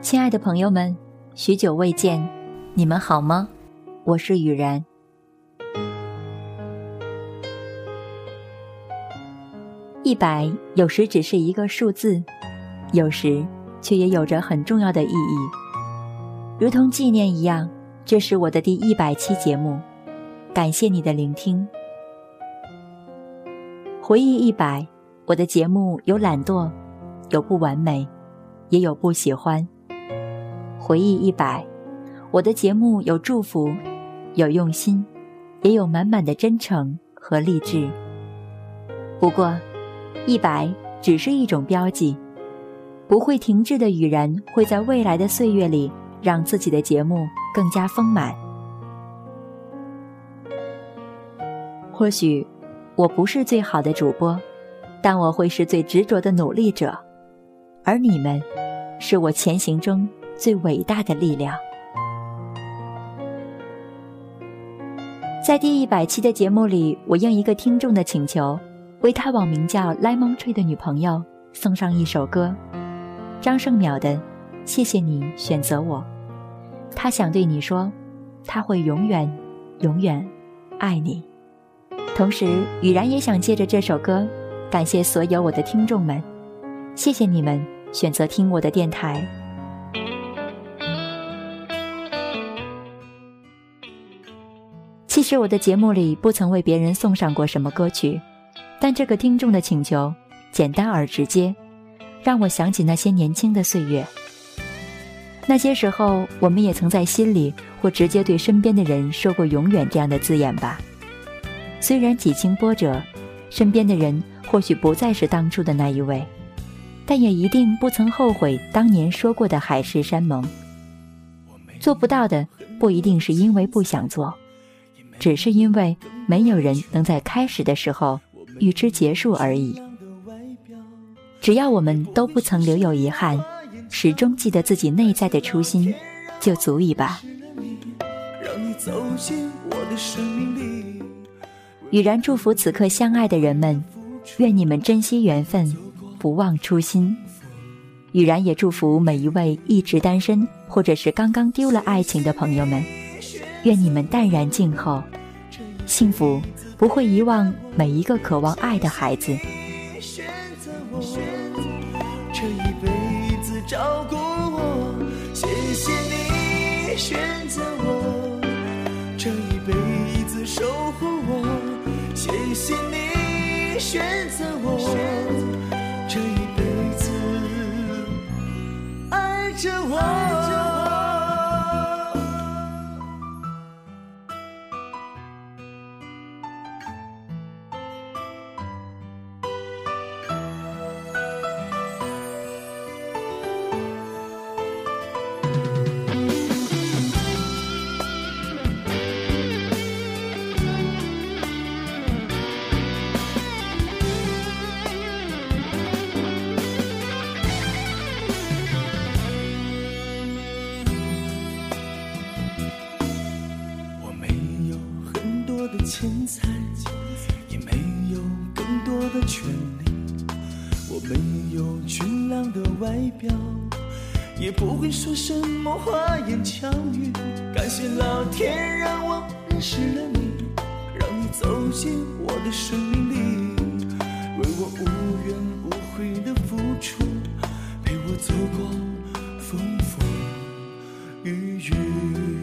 亲爱的朋友们，许久未见，你们好吗？我是雨然。一百有时只是一个数字，有时却也有着很重要的意义，如同纪念一样。这是我的第一百期节目，感谢你的聆听。回忆一百，我的节目有懒惰，有不完美，也有不喜欢。回忆一百，我的节目有祝福，有用心，也有满满的真诚和励志。不过，一百只是一种标记，不会停滞的雨然会在未来的岁月里让自己的节目更加丰满。或许我不是最好的主播，但我会是最执着的努力者，而你们，是我前行中。最伟大的力量，在第一百期的节目里，我应一个听众的请求，为他网名叫 Lemon Tree 的女朋友送上一首歌，张胜淼的《谢谢你选择我》。他想对你说，他会永远、永远爱你。同时，雨然也想借着这首歌，感谢所有我的听众们，谢谢你们选择听我的电台。其实我的节目里不曾为别人送上过什么歌曲，但这个听众的请求简单而直接，让我想起那些年轻的岁月。那些时候，我们也曾在心里或直接对身边的人说过“永远”这样的字眼吧。虽然几经波折，身边的人或许不再是当初的那一位，但也一定不曾后悔当年说过的海誓山盟。做不到的，不一定是因为不想做。只是因为没有人能在开始的时候预知结束而已。只要我们都不曾留有遗憾，始终记得自己内在的初心，就足以吧。雨然祝福此刻相爱的人们，愿你们珍惜缘分，不忘初心。雨然也祝福每一位一直单身或者是刚刚丢了爱情的朋友们。愿你们淡然静候，幸福不会遗忘每一个渴望爱的孩子。这一辈子照顾我，谢谢你选择我；这一辈子守护我，谢谢你选择我；的钱财也没有更多的权利，我没有俊朗的外表，也不会说什么花言巧语。感谢老天让我认识了你，让你走进我的生命里，为我无怨无悔的付出，陪我走过风风雨雨。